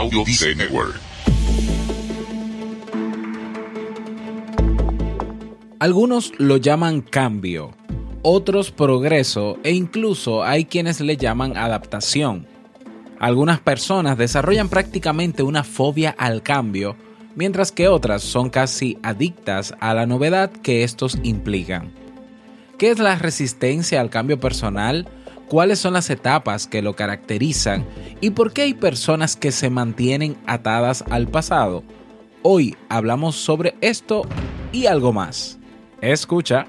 Audio Network. Algunos lo llaman cambio, otros progreso e incluso hay quienes le llaman adaptación. Algunas personas desarrollan prácticamente una fobia al cambio, mientras que otras son casi adictas a la novedad que estos implican. ¿Qué es la resistencia al cambio personal? ¿Cuáles son las etapas que lo caracterizan? ¿Y por qué hay personas que se mantienen atadas al pasado? Hoy hablamos sobre esto y algo más. Escucha.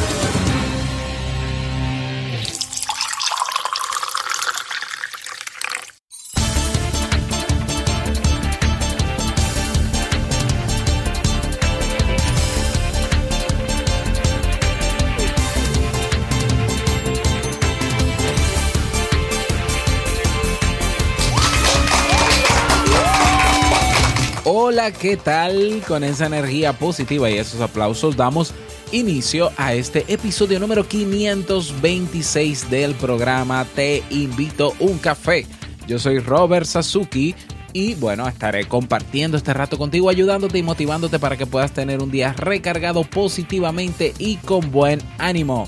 Hola, ¿qué tal? Con esa energía positiva y esos aplausos damos inicio a este episodio número 526 del programa Te invito un café. Yo soy Robert Sasuki y bueno, estaré compartiendo este rato contigo, ayudándote y motivándote para que puedas tener un día recargado positivamente y con buen ánimo.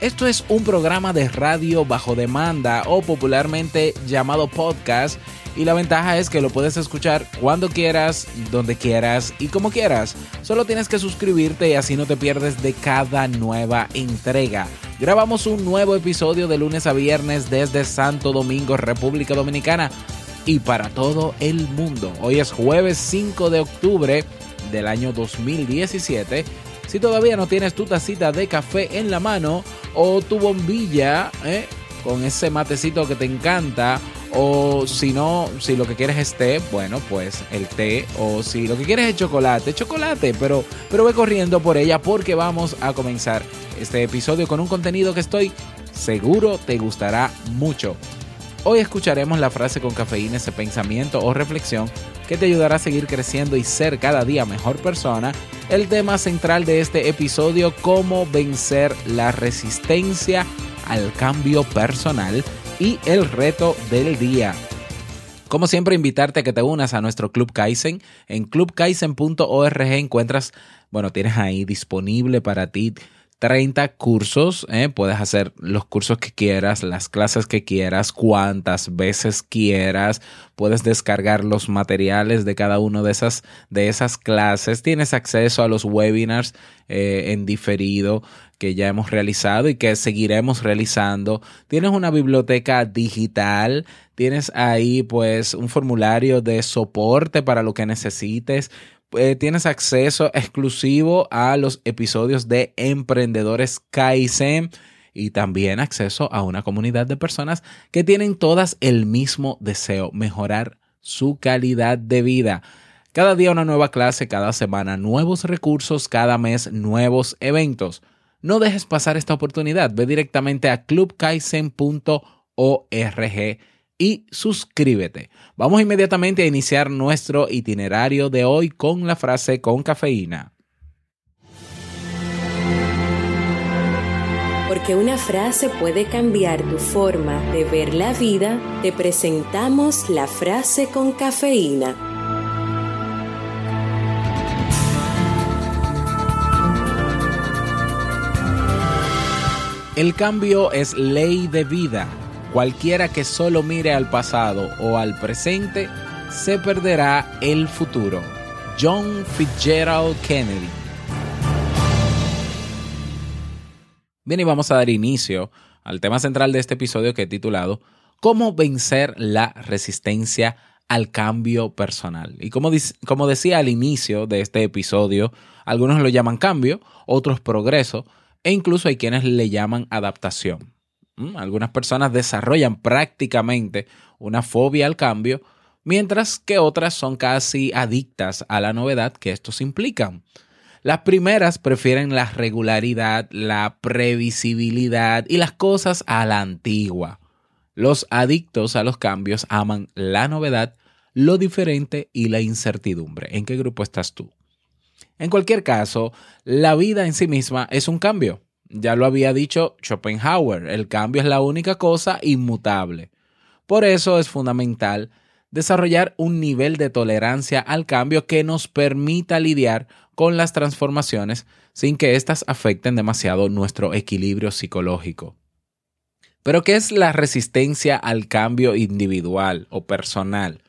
Esto es un programa de radio bajo demanda o popularmente llamado podcast y la ventaja es que lo puedes escuchar cuando quieras, donde quieras y como quieras. Solo tienes que suscribirte y así no te pierdes de cada nueva entrega. Grabamos un nuevo episodio de lunes a viernes desde Santo Domingo, República Dominicana y para todo el mundo. Hoy es jueves 5 de octubre del año 2017. Si todavía no tienes tu tacita de café en la mano o tu bombilla ¿eh? con ese matecito que te encanta o si no, si lo que quieres es té, bueno, pues el té. O si lo que quieres es chocolate, chocolate. Pero, pero ve corriendo por ella porque vamos a comenzar este episodio con un contenido que estoy seguro te gustará mucho. Hoy escucharemos la frase con cafeína, ese pensamiento o reflexión que te ayudará a seguir creciendo y ser cada día mejor persona. El tema central de este episodio, cómo vencer la resistencia al cambio personal y el reto del día. Como siempre, invitarte a que te unas a nuestro Club Kaizen. En clubkaizen.org encuentras, bueno, tienes ahí disponible para ti 30 cursos. ¿eh? Puedes hacer los cursos que quieras, las clases que quieras, cuantas veces quieras. Puedes descargar los materiales de cada una de esas, de esas clases. Tienes acceso a los webinars eh, en diferido que ya hemos realizado y que seguiremos realizando. Tienes una biblioteca digital, tienes ahí pues un formulario de soporte para lo que necesites. Eh, tienes acceso exclusivo a los episodios de Emprendedores Kaizen y también acceso a una comunidad de personas que tienen todas el mismo deseo, mejorar su calidad de vida. Cada día una nueva clase, cada semana nuevos recursos, cada mes nuevos eventos. No dejes pasar esta oportunidad. Ve directamente a clubkaizen.org y suscríbete. Vamos inmediatamente a iniciar nuestro itinerario de hoy con la frase con cafeína. Porque una frase puede cambiar tu forma de ver la vida, te presentamos la frase con cafeína. El cambio es ley de vida. Cualquiera que solo mire al pasado o al presente, se perderá el futuro. John Fitzgerald Kennedy. Bien, y vamos a dar inicio al tema central de este episodio que he titulado ¿Cómo vencer la resistencia al cambio personal? Y como, como decía al inicio de este episodio, algunos lo llaman cambio, otros progreso, e incluso hay quienes le llaman adaptación. Algunas personas desarrollan prácticamente una fobia al cambio, mientras que otras son casi adictas a la novedad que estos implican. Las primeras prefieren la regularidad, la previsibilidad y las cosas a la antigua. Los adictos a los cambios aman la novedad, lo diferente y la incertidumbre. ¿En qué grupo estás tú? En cualquier caso, la vida en sí misma es un cambio. Ya lo había dicho Schopenhauer, el cambio es la única cosa inmutable. Por eso es fundamental desarrollar un nivel de tolerancia al cambio que nos permita lidiar con las transformaciones sin que éstas afecten demasiado nuestro equilibrio psicológico. Pero ¿qué es la resistencia al cambio individual o personal?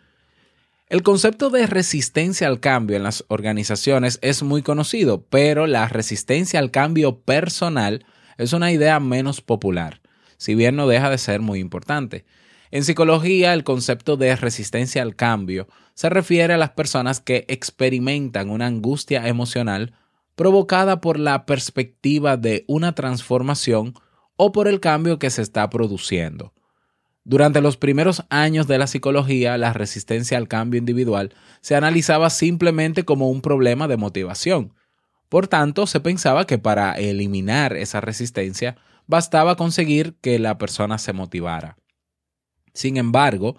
El concepto de resistencia al cambio en las organizaciones es muy conocido, pero la resistencia al cambio personal es una idea menos popular, si bien no deja de ser muy importante. En psicología, el concepto de resistencia al cambio se refiere a las personas que experimentan una angustia emocional provocada por la perspectiva de una transformación o por el cambio que se está produciendo. Durante los primeros años de la psicología, la resistencia al cambio individual se analizaba simplemente como un problema de motivación. Por tanto, se pensaba que para eliminar esa resistencia bastaba conseguir que la persona se motivara. Sin embargo,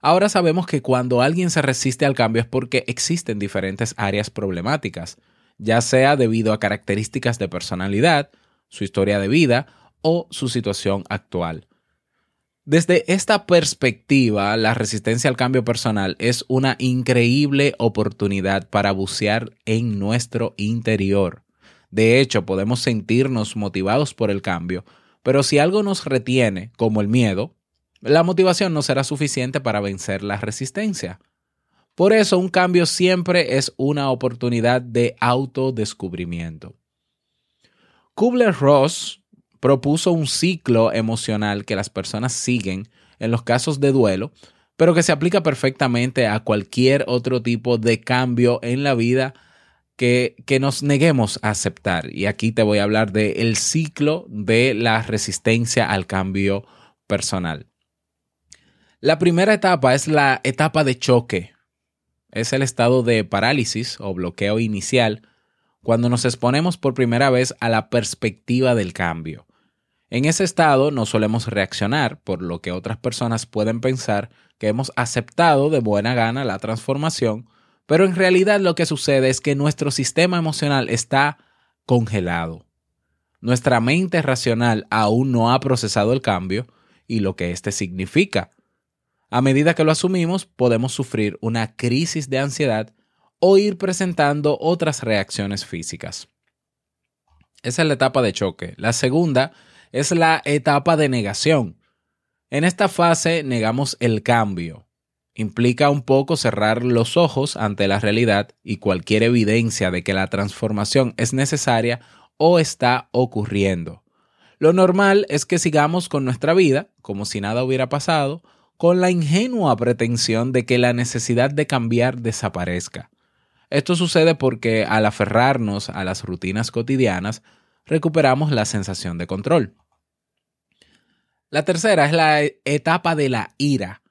ahora sabemos que cuando alguien se resiste al cambio es porque existen diferentes áreas problemáticas, ya sea debido a características de personalidad, su historia de vida o su situación actual. Desde esta perspectiva, la resistencia al cambio personal es una increíble oportunidad para bucear en nuestro interior. De hecho, podemos sentirnos motivados por el cambio, pero si algo nos retiene, como el miedo, la motivación no será suficiente para vencer la resistencia. Por eso, un cambio siempre es una oportunidad de autodescubrimiento. Kubler-Ross propuso un ciclo emocional que las personas siguen en los casos de duelo, pero que se aplica perfectamente a cualquier otro tipo de cambio en la vida que, que nos neguemos a aceptar. Y aquí te voy a hablar del ciclo de la resistencia al cambio personal. La primera etapa es la etapa de choque. Es el estado de parálisis o bloqueo inicial cuando nos exponemos por primera vez a la perspectiva del cambio. En ese estado no solemos reaccionar, por lo que otras personas pueden pensar que hemos aceptado de buena gana la transformación, pero en realidad lo que sucede es que nuestro sistema emocional está congelado. Nuestra mente racional aún no ha procesado el cambio y lo que éste significa. A medida que lo asumimos, podemos sufrir una crisis de ansiedad o ir presentando otras reacciones físicas. Esa es la etapa de choque. La segunda es la etapa de negación. En esta fase negamos el cambio. Implica un poco cerrar los ojos ante la realidad y cualquier evidencia de que la transformación es necesaria o está ocurriendo. Lo normal es que sigamos con nuestra vida como si nada hubiera pasado, con la ingenua pretensión de que la necesidad de cambiar desaparezca. Esto sucede porque al aferrarnos a las rutinas cotidianas, recuperamos la sensación de control. La tercera es la etapa de la ira.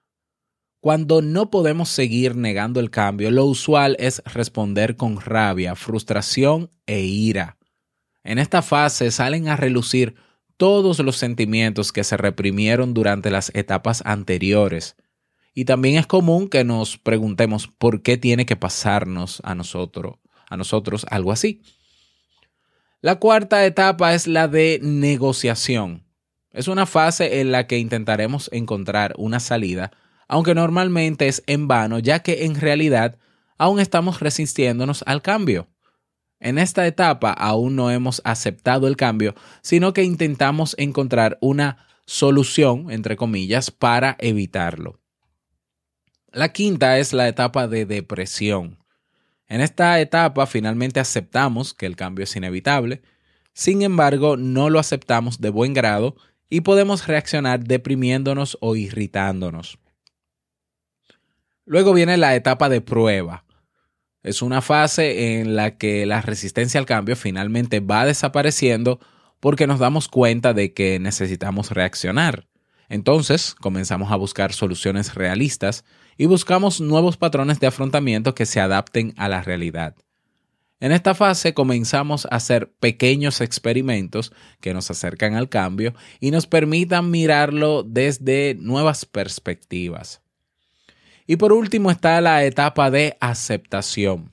Cuando no podemos seguir negando el cambio, lo usual es responder con rabia, frustración e ira. En esta fase salen a relucir todos los sentimientos que se reprimieron durante las etapas anteriores. Y también es común que nos preguntemos por qué tiene que pasarnos a nosotros, a nosotros algo así. La cuarta etapa es la de negociación. Es una fase en la que intentaremos encontrar una salida, aunque normalmente es en vano, ya que en realidad aún estamos resistiéndonos al cambio. En esta etapa aún no hemos aceptado el cambio, sino que intentamos encontrar una solución, entre comillas, para evitarlo. La quinta es la etapa de depresión. En esta etapa finalmente aceptamos que el cambio es inevitable, sin embargo no lo aceptamos de buen grado y podemos reaccionar deprimiéndonos o irritándonos. Luego viene la etapa de prueba. Es una fase en la que la resistencia al cambio finalmente va desapareciendo porque nos damos cuenta de que necesitamos reaccionar. Entonces comenzamos a buscar soluciones realistas y buscamos nuevos patrones de afrontamiento que se adapten a la realidad. En esta fase comenzamos a hacer pequeños experimentos que nos acercan al cambio y nos permitan mirarlo desde nuevas perspectivas. Y por último está la etapa de aceptación.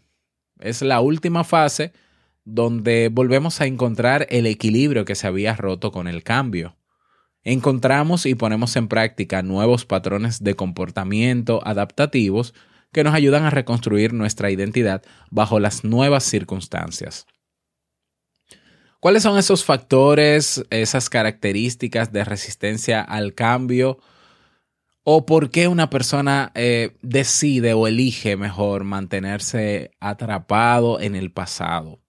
Es la última fase donde volvemos a encontrar el equilibrio que se había roto con el cambio. Encontramos y ponemos en práctica nuevos patrones de comportamiento adaptativos que nos ayudan a reconstruir nuestra identidad bajo las nuevas circunstancias. ¿Cuáles son esos factores, esas características de resistencia al cambio? ¿O por qué una persona eh, decide o elige mejor mantenerse atrapado en el pasado?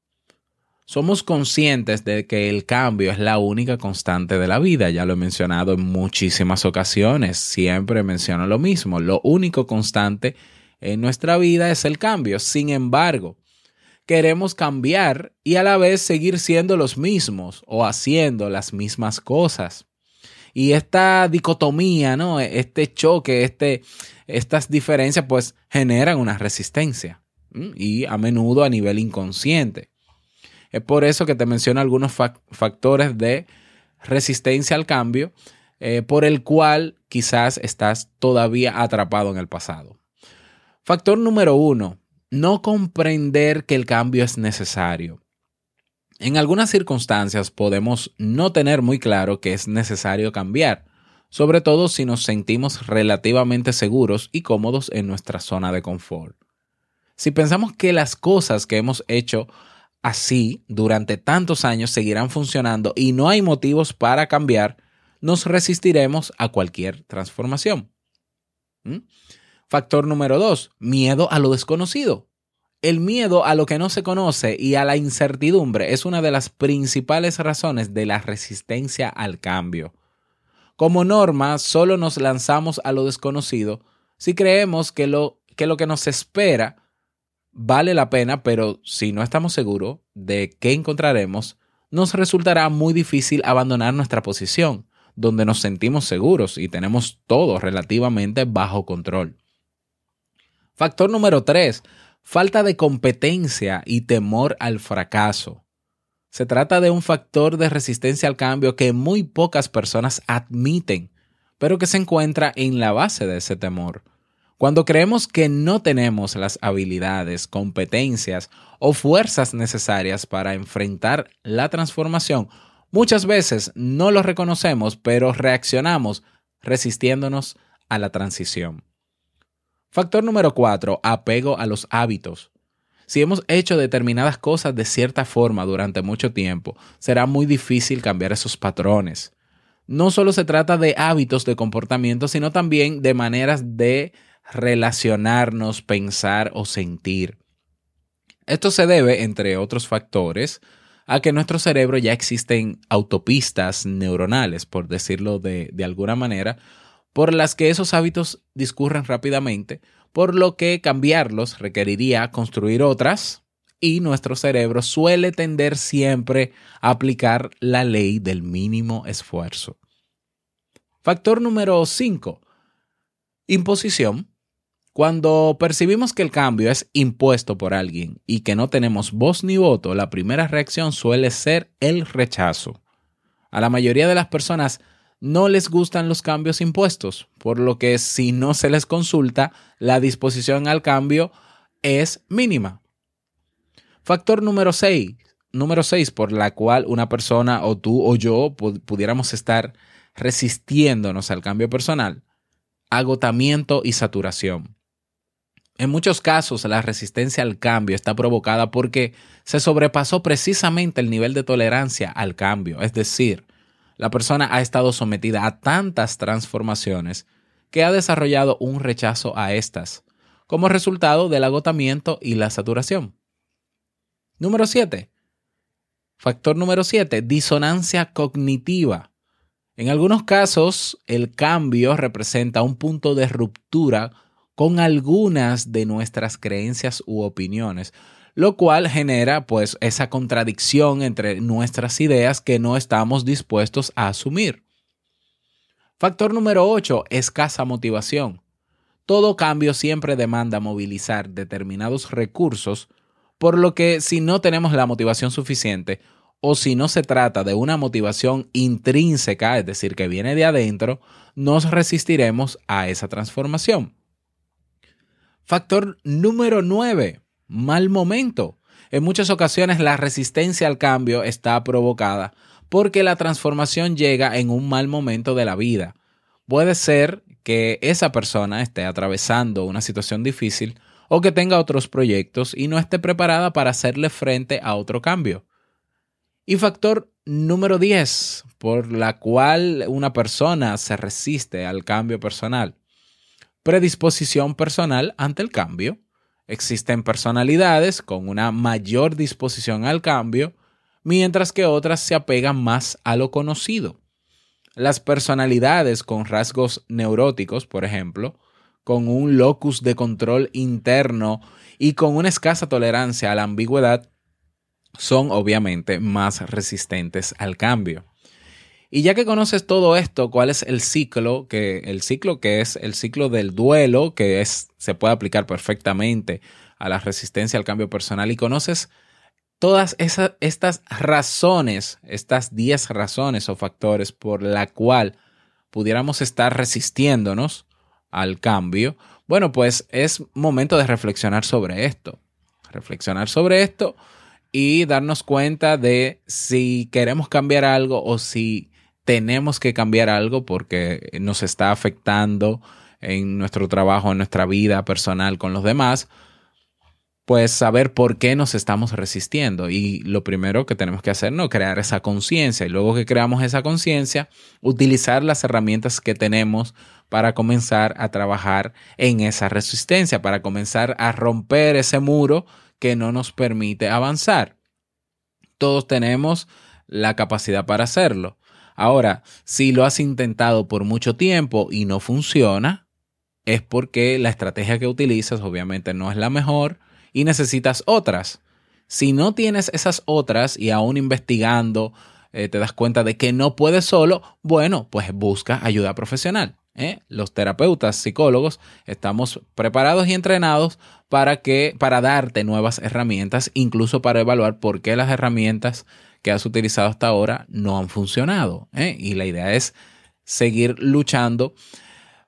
Somos conscientes de que el cambio es la única constante de la vida, ya lo he mencionado en muchísimas ocasiones, siempre menciono lo mismo, lo único constante en nuestra vida es el cambio. Sin embargo, queremos cambiar y a la vez seguir siendo los mismos o haciendo las mismas cosas. Y esta dicotomía, ¿no? Este choque, este, estas diferencias, pues generan una resistencia y a menudo a nivel inconsciente. Es por eso que te menciono algunos factores de resistencia al cambio eh, por el cual quizás estás todavía atrapado en el pasado. Factor número uno, no comprender que el cambio es necesario. En algunas circunstancias podemos no tener muy claro que es necesario cambiar, sobre todo si nos sentimos relativamente seguros y cómodos en nuestra zona de confort. Si pensamos que las cosas que hemos hecho así durante tantos años seguirán funcionando y no hay motivos para cambiar, nos resistiremos a cualquier transformación. ¿Mm? Factor número dos, miedo a lo desconocido. El miedo a lo que no se conoce y a la incertidumbre es una de las principales razones de la resistencia al cambio. Como norma, solo nos lanzamos a lo desconocido si creemos que lo que, lo que nos espera vale la pena, pero si no estamos seguros de qué encontraremos, nos resultará muy difícil abandonar nuestra posición, donde nos sentimos seguros y tenemos todo relativamente bajo control. Factor número tres, falta de competencia y temor al fracaso. Se trata de un factor de resistencia al cambio que muy pocas personas admiten, pero que se encuentra en la base de ese temor. Cuando creemos que no tenemos las habilidades, competencias o fuerzas necesarias para enfrentar la transformación, muchas veces no lo reconocemos, pero reaccionamos resistiéndonos a la transición. Factor número cuatro, apego a los hábitos. Si hemos hecho determinadas cosas de cierta forma durante mucho tiempo, será muy difícil cambiar esos patrones. No solo se trata de hábitos de comportamiento, sino también de maneras de relacionarnos, pensar o sentir. Esto se debe, entre otros factores, a que en nuestro cerebro ya existen autopistas neuronales, por decirlo de, de alguna manera, por las que esos hábitos discurren rápidamente, por lo que cambiarlos requeriría construir otras y nuestro cerebro suele tender siempre a aplicar la ley del mínimo esfuerzo. Factor número 5. Imposición. Cuando percibimos que el cambio es impuesto por alguien y que no tenemos voz ni voto, la primera reacción suele ser el rechazo. A la mayoría de las personas no les gustan los cambios impuestos, por lo que si no se les consulta, la disposición al cambio es mínima. Factor número 6, número 6 por la cual una persona o tú o yo pudiéramos estar resistiéndonos al cambio personal, agotamiento y saturación. En muchos casos, la resistencia al cambio está provocada porque se sobrepasó precisamente el nivel de tolerancia al cambio, es decir, la persona ha estado sometida a tantas transformaciones que ha desarrollado un rechazo a estas, como resultado del agotamiento y la saturación. Número 7. Factor número 7. Disonancia cognitiva. En algunos casos, el cambio representa un punto de ruptura con algunas de nuestras creencias u opiniones, lo cual genera pues esa contradicción entre nuestras ideas que no estamos dispuestos a asumir. Factor número 8, escasa motivación. Todo cambio siempre demanda movilizar determinados recursos, por lo que si no tenemos la motivación suficiente o si no se trata de una motivación intrínseca, es decir, que viene de adentro, nos resistiremos a esa transformación. Factor número 9, mal momento. En muchas ocasiones la resistencia al cambio está provocada porque la transformación llega en un mal momento de la vida. Puede ser que esa persona esté atravesando una situación difícil o que tenga otros proyectos y no esté preparada para hacerle frente a otro cambio. Y factor número 10, por la cual una persona se resiste al cambio personal. Predisposición personal ante el cambio. Existen personalidades con una mayor disposición al cambio, mientras que otras se apegan más a lo conocido. Las personalidades con rasgos neuróticos, por ejemplo, con un locus de control interno y con una escasa tolerancia a la ambigüedad, son obviamente más resistentes al cambio. Y ya que conoces todo esto, ¿cuál es el ciclo? Que el ciclo que es el ciclo del duelo, que es, se puede aplicar perfectamente a la resistencia al cambio personal y conoces todas esas, estas razones, estas 10 razones o factores por la cual pudiéramos estar resistiéndonos al cambio, bueno, pues es momento de reflexionar sobre esto. Reflexionar sobre esto y darnos cuenta de si queremos cambiar algo o si tenemos que cambiar algo porque nos está afectando en nuestro trabajo, en nuestra vida personal con los demás, pues saber por qué nos estamos resistiendo. Y lo primero que tenemos que hacer, ¿no? Crear esa conciencia. Y luego que creamos esa conciencia, utilizar las herramientas que tenemos para comenzar a trabajar en esa resistencia, para comenzar a romper ese muro que no nos permite avanzar. Todos tenemos la capacidad para hacerlo. Ahora, si lo has intentado por mucho tiempo y no funciona, es porque la estrategia que utilizas obviamente no es la mejor y necesitas otras. Si no tienes esas otras y aún investigando eh, te das cuenta de que no puedes solo, bueno, pues busca ayuda profesional. ¿eh? Los terapeutas, psicólogos, estamos preparados y entrenados para que, para darte nuevas herramientas, incluso para evaluar por qué las herramientas que has utilizado hasta ahora no han funcionado. ¿eh? Y la idea es seguir luchando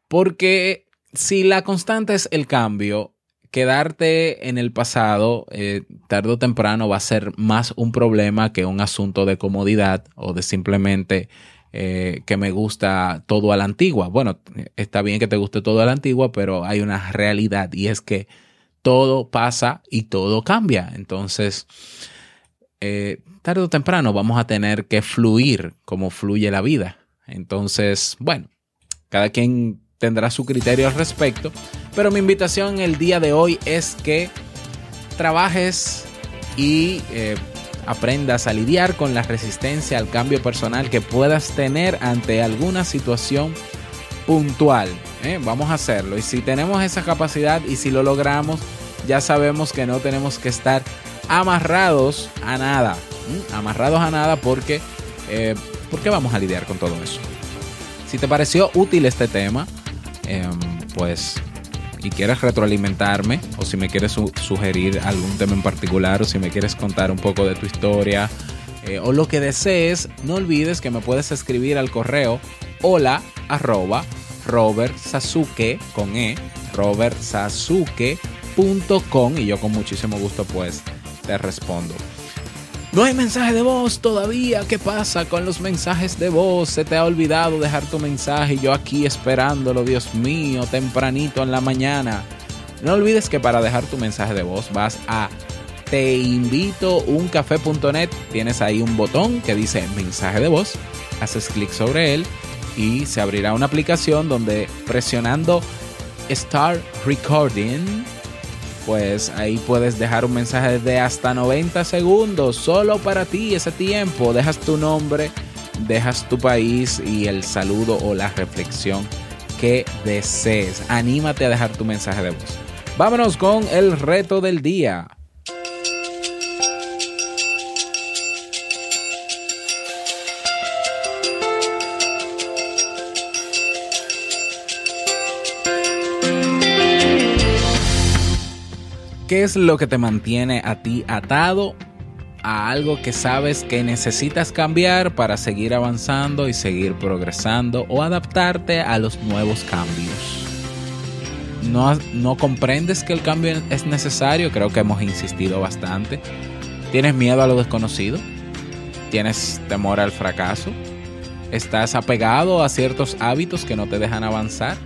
porque si la constante es el cambio, quedarte en el pasado eh, tarde o temprano va a ser más un problema que un asunto de comodidad o de simplemente eh, que me gusta todo a la antigua. Bueno, está bien que te guste todo a la antigua, pero hay una realidad y es que todo pasa y todo cambia. Entonces, eh, tarde o temprano vamos a tener que fluir como fluye la vida. Entonces, bueno, cada quien tendrá su criterio al respecto, pero mi invitación el día de hoy es que trabajes y eh, aprendas a lidiar con la resistencia al cambio personal que puedas tener ante alguna situación puntual. ¿eh? Vamos a hacerlo y si tenemos esa capacidad y si lo logramos, ya sabemos que no tenemos que estar amarrados a nada, amarrados a nada porque, eh, porque vamos a lidiar con todo eso. Si te pareció útil este tema, Em, pues y quieres retroalimentarme o si me quieres sugerir algún tema en particular o si me quieres contar un poco de tu historia eh, o lo que desees, no olvides que me puedes escribir al correo hola arroba Robert con E, robertsasuke.com y yo con muchísimo gusto pues te respondo. No hay mensaje de voz todavía. ¿Qué pasa con los mensajes de voz? Se te ha olvidado dejar tu mensaje yo aquí esperándolo, Dios mío, tempranito en la mañana. No olvides que para dejar tu mensaje de voz vas a teinvitouncafé.net. Tienes ahí un botón que dice mensaje de voz. Haces clic sobre él y se abrirá una aplicación donde presionando Start Recording pues ahí puedes dejar un mensaje de hasta 90 segundos solo para ti ese tiempo. Dejas tu nombre, dejas tu país y el saludo o la reflexión que desees. Anímate a dejar tu mensaje de voz. Vámonos con el reto del día. ¿Qué es lo que te mantiene a ti atado a algo que sabes que necesitas cambiar para seguir avanzando y seguir progresando o adaptarte a los nuevos cambios? No, no comprendes que el cambio es necesario, creo que hemos insistido bastante. ¿Tienes miedo a lo desconocido? ¿Tienes temor al fracaso? ¿Estás apegado a ciertos hábitos que no te dejan avanzar?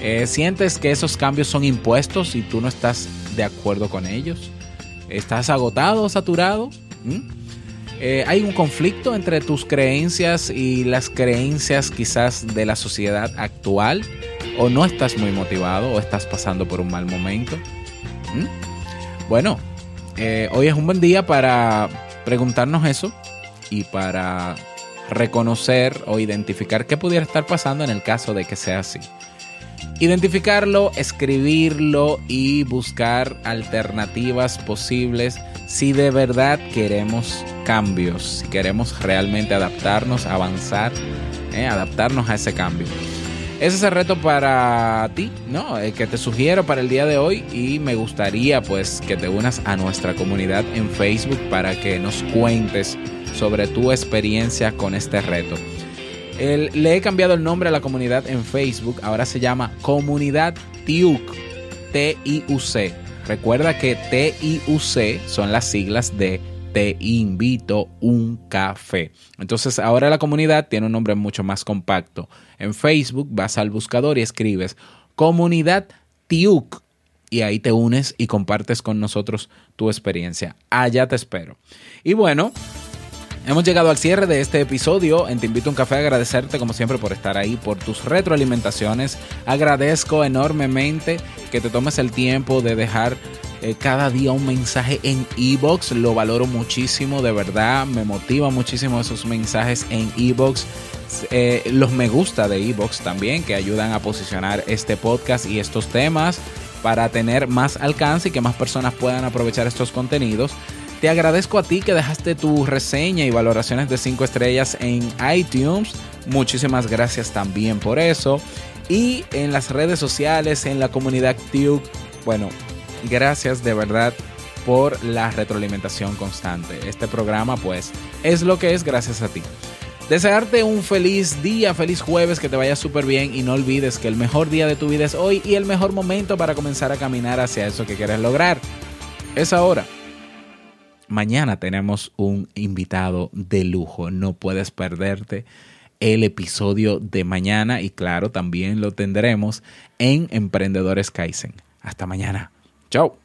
Eh, ¿Sientes que esos cambios son impuestos y tú no estás de acuerdo con ellos? ¿Estás agotado, saturado? Eh, ¿Hay un conflicto entre tus creencias y las creencias quizás de la sociedad actual? ¿O no estás muy motivado o estás pasando por un mal momento? Bueno, eh, hoy es un buen día para preguntarnos eso y para reconocer o identificar qué pudiera estar pasando en el caso de que sea así. Identificarlo, escribirlo y buscar alternativas posibles si de verdad queremos cambios, si queremos realmente adaptarnos, avanzar, eh, adaptarnos a ese cambio. Ese es el reto para ti, ¿no? El que te sugiero para el día de hoy y me gustaría pues que te unas a nuestra comunidad en Facebook para que nos cuentes sobre tu experiencia con este reto le he cambiado el nombre a la comunidad en Facebook. Ahora se llama Comunidad TIUC. T-I-U-C. Recuerda que T-I-U-C son las siglas de Te invito un café. Entonces ahora la comunidad tiene un nombre mucho más compacto. En Facebook vas al buscador y escribes Comunidad TIUC. Y ahí te unes y compartes con nosotros tu experiencia. Allá te espero. Y bueno, Hemos llegado al cierre de este episodio. En Te invito a un café agradecerte como siempre por estar ahí, por tus retroalimentaciones. Agradezco enormemente que te tomes el tiempo de dejar eh, cada día un mensaje en Ebox. Lo valoro muchísimo, de verdad. Me motiva muchísimo esos mensajes en Ebox. Eh, los me gusta de Ebox también, que ayudan a posicionar este podcast y estos temas para tener más alcance y que más personas puedan aprovechar estos contenidos. Te agradezco a ti que dejaste tu reseña y valoraciones de 5 estrellas en iTunes. Muchísimas gracias también por eso. Y en las redes sociales, en la comunidad TUC, bueno, gracias de verdad por la retroalimentación constante. Este programa pues es lo que es gracias a ti. Desearte un feliz día, feliz jueves, que te vaya súper bien y no olvides que el mejor día de tu vida es hoy y el mejor momento para comenzar a caminar hacia eso que quieres lograr. Es ahora. Mañana tenemos un invitado de lujo, no puedes perderte el episodio de mañana y claro, también lo tendremos en Emprendedores Kaizen. Hasta mañana. Chao.